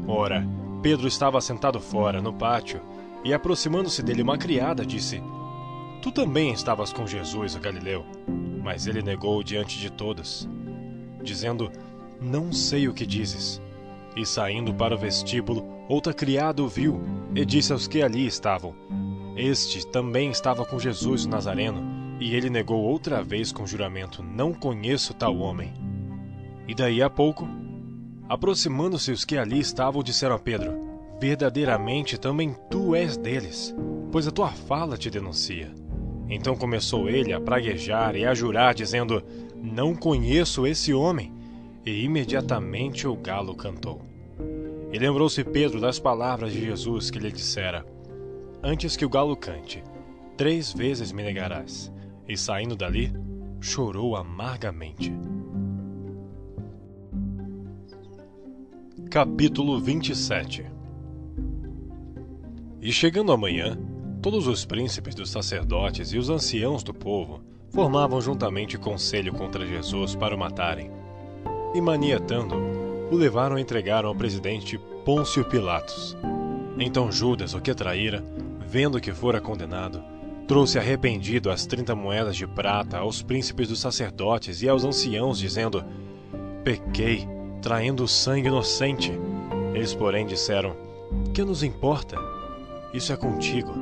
Ora, Pedro estava sentado fora, no pátio, e aproximando-se dele uma criada disse: Tu também estavas com Jesus, o Galileu. Mas ele negou diante de todos, dizendo: Não sei o que dizes. E saindo para o vestíbulo, outra criada o viu e disse aos que ali estavam: Este também estava com Jesus o Nazareno. E ele negou outra vez com juramento: Não conheço tal homem. E daí a pouco, aproximando-se os que ali estavam, disseram a Pedro: Verdadeiramente também tu és deles, pois a tua fala te denuncia. Então começou ele a praguejar e a jurar, dizendo: Não conheço esse homem. E imediatamente o galo cantou. E lembrou-se Pedro das palavras de Jesus que lhe dissera: Antes que o galo cante, três vezes me negarás. E saindo dali, chorou amargamente. Capítulo 27 E chegando amanhã, todos os príncipes dos sacerdotes e os anciãos do povo formavam juntamente conselho contra Jesus para o matarem. E manietando, o levaram e entregaram ao presidente Pôncio Pilatos. Então Judas, o que traíra, vendo que fora condenado, trouxe arrependido as trinta moedas de prata aos príncipes dos sacerdotes e aos anciãos, dizendo: Pequei, traindo o sangue inocente. Eles, porém, disseram: Que nos importa? Isso é contigo.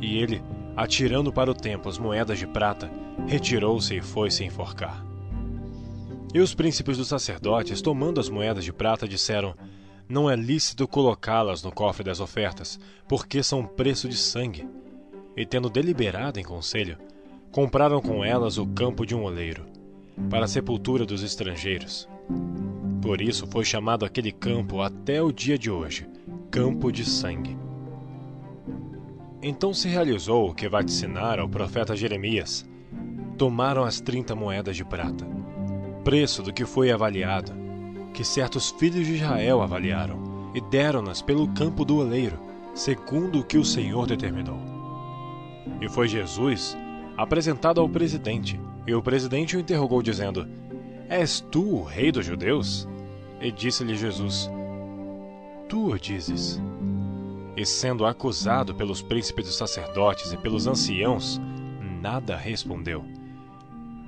E ele, atirando para o templo as moedas de prata, retirou-se e foi-se enforcar. E os príncipes dos sacerdotes, tomando as moedas de prata, disseram: Não é lícito colocá-las no cofre das ofertas, porque são preço de sangue. E tendo deliberado em conselho, compraram com elas o campo de um oleiro, para a sepultura dos estrangeiros. Por isso foi chamado aquele campo até o dia de hoje, Campo de Sangue. Então se realizou o que vaticinara o profeta Jeremias. Tomaram as trinta moedas de prata, preço do que foi avaliado, que certos filhos de Israel avaliaram, e deram-nas pelo campo do oleiro, segundo o que o Senhor determinou. E foi Jesus apresentado ao presidente, e o presidente o interrogou, dizendo: És tu o rei dos judeus? E disse-lhe Jesus: Tu o dizes. E sendo acusado pelos príncipes dos sacerdotes e pelos anciãos, nada respondeu.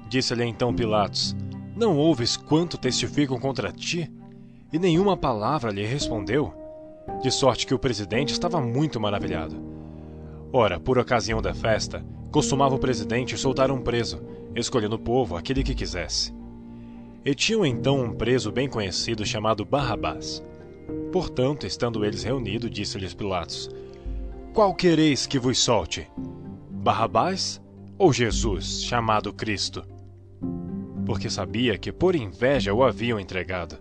Disse-lhe então Pilatos: Não ouves quanto testificam contra ti? E nenhuma palavra lhe respondeu, de sorte que o presidente estava muito maravilhado. Ora, por ocasião da festa, costumava o presidente soltar um preso, escolhendo o povo aquele que quisesse. E tinham então um preso bem conhecido chamado Barrabás. Portanto, estando eles reunidos, disse-lhes Pilatos: Qual quereis que vos solte? Barrabás ou Jesus, chamado Cristo? Porque sabia que por inveja o haviam entregado.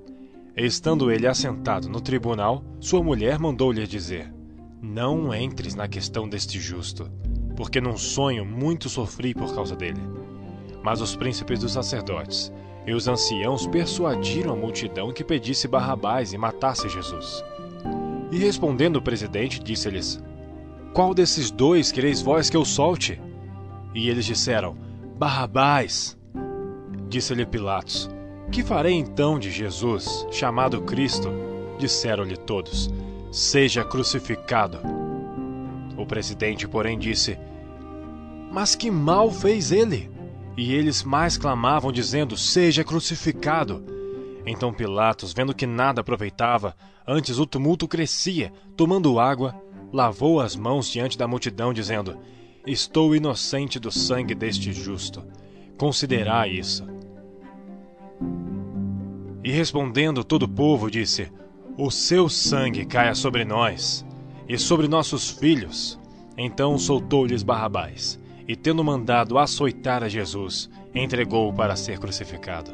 Estando ele assentado no tribunal, sua mulher mandou-lhe dizer: Não entres na questão deste justo, porque num sonho muito sofri por causa dele. Mas os príncipes dos sacerdotes e os anciãos persuadiram a multidão que pedisse Barrabás e matasse Jesus. E respondendo o presidente, disse-lhes: Qual desses dois quereis vós que eu solte? E eles disseram: Barrabás. Disse-lhe Pilatos: Que farei então de Jesus, chamado Cristo? Disseram-lhe todos: Seja crucificado. O presidente, porém, disse: Mas que mal fez ele? E eles mais clamavam, dizendo: Seja crucificado. Então Pilatos, vendo que nada aproveitava, antes o tumulto crescia, tomando água, lavou as mãos diante da multidão, dizendo: Estou inocente do sangue deste justo. Considerai isso. E respondendo todo o povo, disse: O seu sangue caia sobre nós e sobre nossos filhos. Então soltou-lhes Barrabás, e tendo mandado açoitar a Jesus, entregou-o para ser crucificado.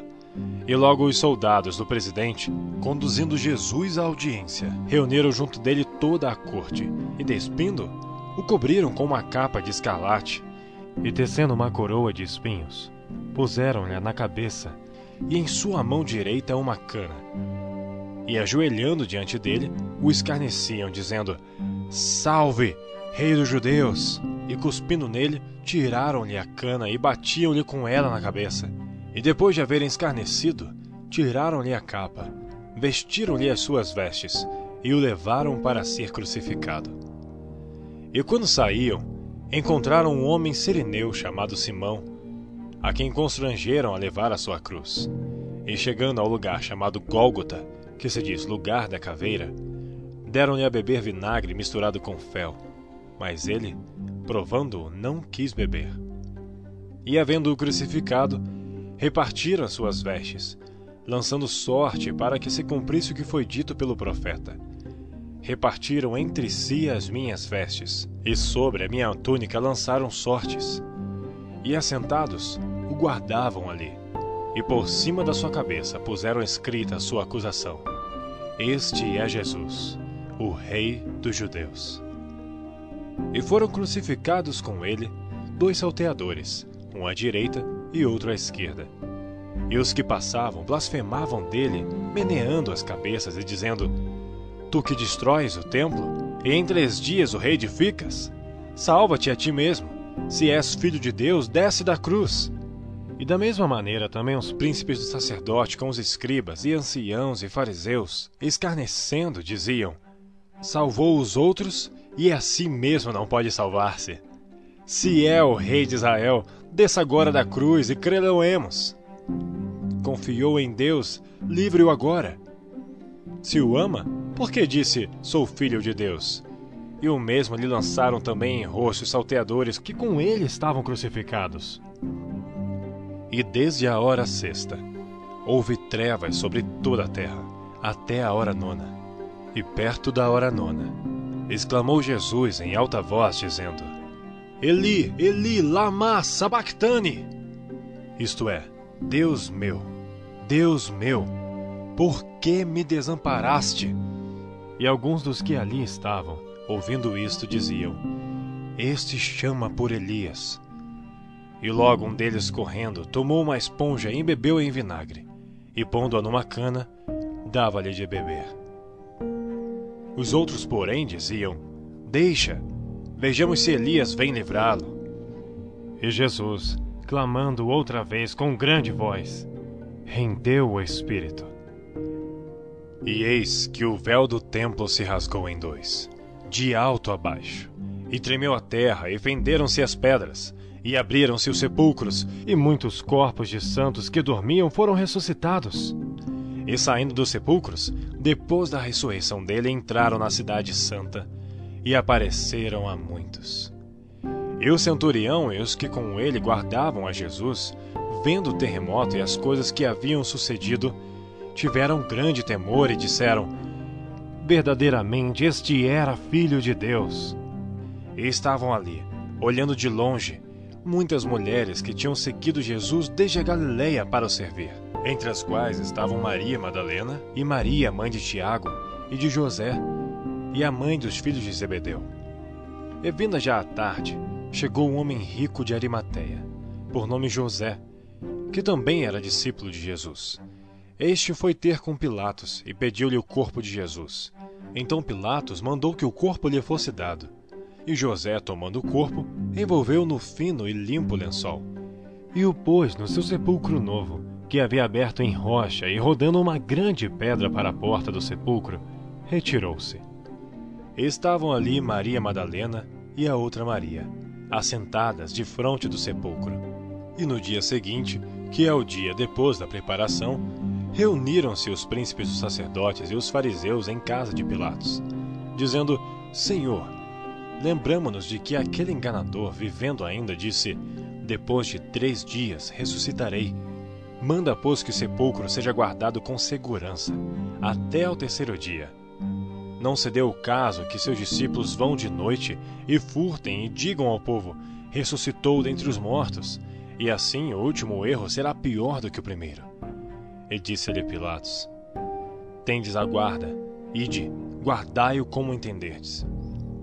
E logo os soldados do presidente, conduzindo Jesus à audiência, reuniram junto dele toda a corte, e despindo, o cobriram com uma capa de escarlate, e tecendo uma coroa de espinhos, puseram-lhe na cabeça, e em sua mão direita uma cana. E ajoelhando diante dele, o escarneciam, dizendo: Salve, Rei dos Judeus! E cuspindo nele, tiraram-lhe a cana e batiam-lhe com ela na cabeça. E depois de haverem escarnecido, tiraram-lhe a capa, vestiram-lhe as suas vestes e o levaram para ser crucificado. E quando saíam, encontraram um homem sirineu chamado Simão, a quem constrangeram a levar a sua cruz. E chegando ao lugar chamado Gólgota, que se diz lugar da caveira, deram-lhe a beber vinagre misturado com fel, mas ele, provando-o, não quis beber. E havendo-o crucificado, repartiram as suas vestes, lançando sorte para que se cumprisse o que foi dito pelo profeta. Repartiram entre si as minhas vestes, e sobre a minha túnica lançaram sortes. E assentados, o guardavam ali, e por cima da sua cabeça puseram escrita a sua acusação: Este é Jesus, o Rei dos Judeus. E foram crucificados com ele dois salteadores, um à direita e outro à esquerda. E os que passavam blasfemavam dele, meneando as cabeças e dizendo: Tu que destróis o templo, e em três dias o reedificas? Salva-te a ti mesmo. Se és filho de Deus, desce da cruz. E da mesma maneira também os príncipes do sacerdote com os escribas e anciãos e fariseus, escarnecendo, diziam: Salvou os outros e a si mesmo não pode salvar-se. Se é o rei de Israel, desça agora da cruz e crê-lo-emos. Confiou em Deus, livre-o agora. Se o ama, por que disse, sou filho de Deus? E o mesmo lhe lançaram também em rosto os salteadores que com ele estavam crucificados. E desde a hora sexta, houve trevas sobre toda a terra, até a hora nona. E perto da hora nona, exclamou Jesus em alta voz, dizendo: Eli, Eli, lama sabachthani. Isto é, Deus meu, Deus meu, por que me desamparaste? E alguns dos que ali estavam, ouvindo isto, diziam: Este chama por Elias. E logo um deles, correndo, tomou uma esponja e embebeu em vinagre, e pondo-a numa cana, dava-lhe de beber. Os outros, porém, diziam: Deixa, vejamos se Elias vem livrá-lo. E Jesus, clamando outra vez com grande voz, rendeu o espírito. E eis que o véu do templo se rasgou em dois, de alto a baixo, e tremeu a terra, e fenderam-se as pedras, e abriram-se os sepulcros, e muitos corpos de santos que dormiam foram ressuscitados. E saindo dos sepulcros, depois da ressurreição dele, entraram na Cidade Santa e apareceram a muitos. E o centurião e os que com ele guardavam a Jesus, vendo o terremoto e as coisas que haviam sucedido, tiveram grande temor e disseram: Verdadeiramente este era filho de Deus. E estavam ali, olhando de longe, muitas mulheres que tinham seguido Jesus desde a Galileia para o servir entre as quais estavam Maria Madalena e Maria, mãe de Tiago e de José, e a mãe dos filhos de Zebedeu. E vinda já à tarde, chegou um homem rico de Arimateia, por nome José, que também era discípulo de Jesus. Este foi ter com Pilatos e pediu-lhe o corpo de Jesus. Então Pilatos mandou que o corpo lhe fosse dado. E José, tomando o corpo, envolveu no fino e limpo lençol, e o pôs no seu sepulcro novo, que havia aberto em rocha e rodando uma grande pedra para a porta do sepulcro, retirou-se. Estavam ali Maria Madalena e a outra Maria, assentadas de frente do sepulcro. E no dia seguinte, que é o dia depois da preparação, reuniram-se os príncipes dos sacerdotes e os fariseus em casa de Pilatos, dizendo: Senhor, lembramo-nos de que aquele enganador, vivendo ainda, disse: Depois de três dias ressuscitarei. Manda, pois, que o sepulcro seja guardado com segurança, até ao terceiro dia. Não se deu o caso que seus discípulos vão de noite e furtem e digam ao povo: ressuscitou dentre os mortos, e assim o último erro será pior do que o primeiro. E disse-lhe Pilatos: Tendes a guarda, ide, guardai-o como entenderdes.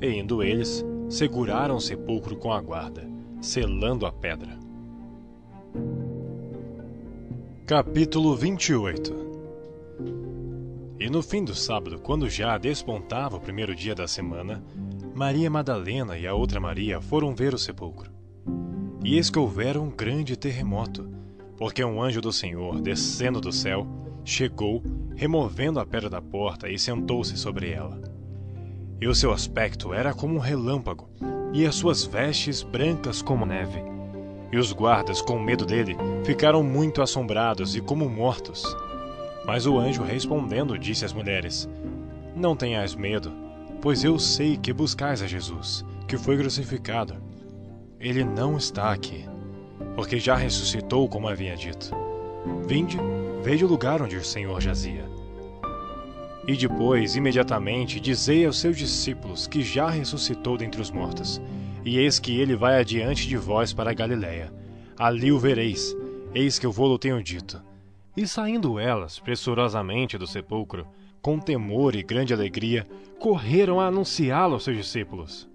E indo eles, seguraram o sepulcro com a guarda, selando a pedra. Capítulo 28 E no fim do sábado, quando já despontava o primeiro dia da semana, Maria Madalena e a outra Maria foram ver o sepulcro. E eis que houvera um grande terremoto, porque um anjo do Senhor, descendo do céu, chegou, removendo a pedra da porta e sentou-se sobre ela. E o seu aspecto era como um relâmpago, e as suas vestes brancas como neve. E os guardas, com medo dele, ficaram muito assombrados e como mortos. Mas o anjo respondendo disse às mulheres: Não tenhais medo, pois eu sei que buscais a Jesus, que foi crucificado ele não está aqui, porque já ressuscitou como havia dito. Vinde, veja o lugar onde o Senhor jazia. E depois, imediatamente, dizei aos seus discípulos que já ressuscitou dentre os mortos, e eis que ele vai adiante de vós para a Galiléia. Ali o vereis, eis que eu vou-lo tenho dito. E saindo elas pressurosamente do sepulcro, com temor e grande alegria, correram a anunciá-lo aos seus discípulos.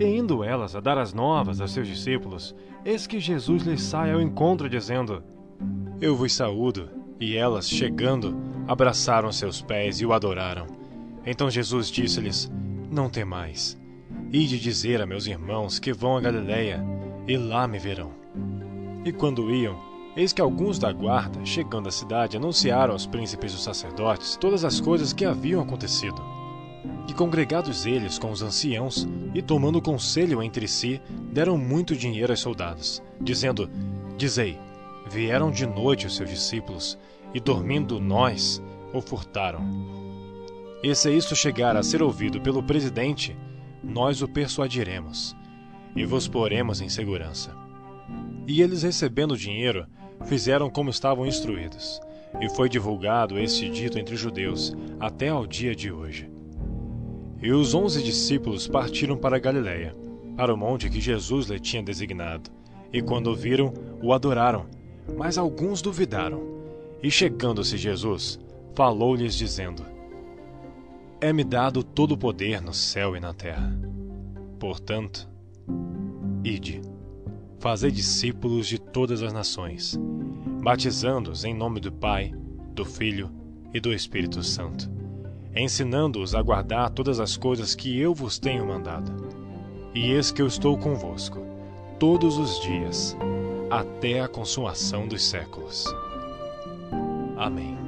E indo elas a dar as novas a seus discípulos, eis que Jesus lhes sai ao encontro, dizendo: Eu vos saúdo. E elas, chegando, abraçaram seus pés e o adoraram. Então Jesus disse-lhes: Não temais. Ide dizer a meus irmãos que vão a Galiléia, e lá me verão. E quando iam, eis que alguns da guarda, chegando à cidade, anunciaram aos príncipes dos sacerdotes todas as coisas que haviam acontecido. E congregados eles com os anciãos, e tomando conselho entre si, deram muito dinheiro aos soldados, dizendo: Dizei, vieram de noite os seus discípulos, e dormindo nós, o furtaram. E se isto chegar a ser ouvido pelo presidente, nós o persuadiremos, e vos poremos em segurança. E eles, recebendo o dinheiro, fizeram como estavam instruídos, e foi divulgado este dito entre os judeus até ao dia de hoje. E os onze discípulos partiram para Galiléia, para o monte que Jesus lhe tinha designado. E quando o viram, o adoraram. Mas alguns duvidaram. E chegando-se Jesus, falou-lhes, dizendo: É-me dado todo o poder no céu e na terra. Portanto, ide, fazei discípulos de todas as nações, batizando-os em nome do Pai, do Filho e do Espírito Santo ensinando-os a guardar todas as coisas que eu vos tenho mandado. E eis que eu estou convosco, todos os dias, até a consumação dos séculos. Amém.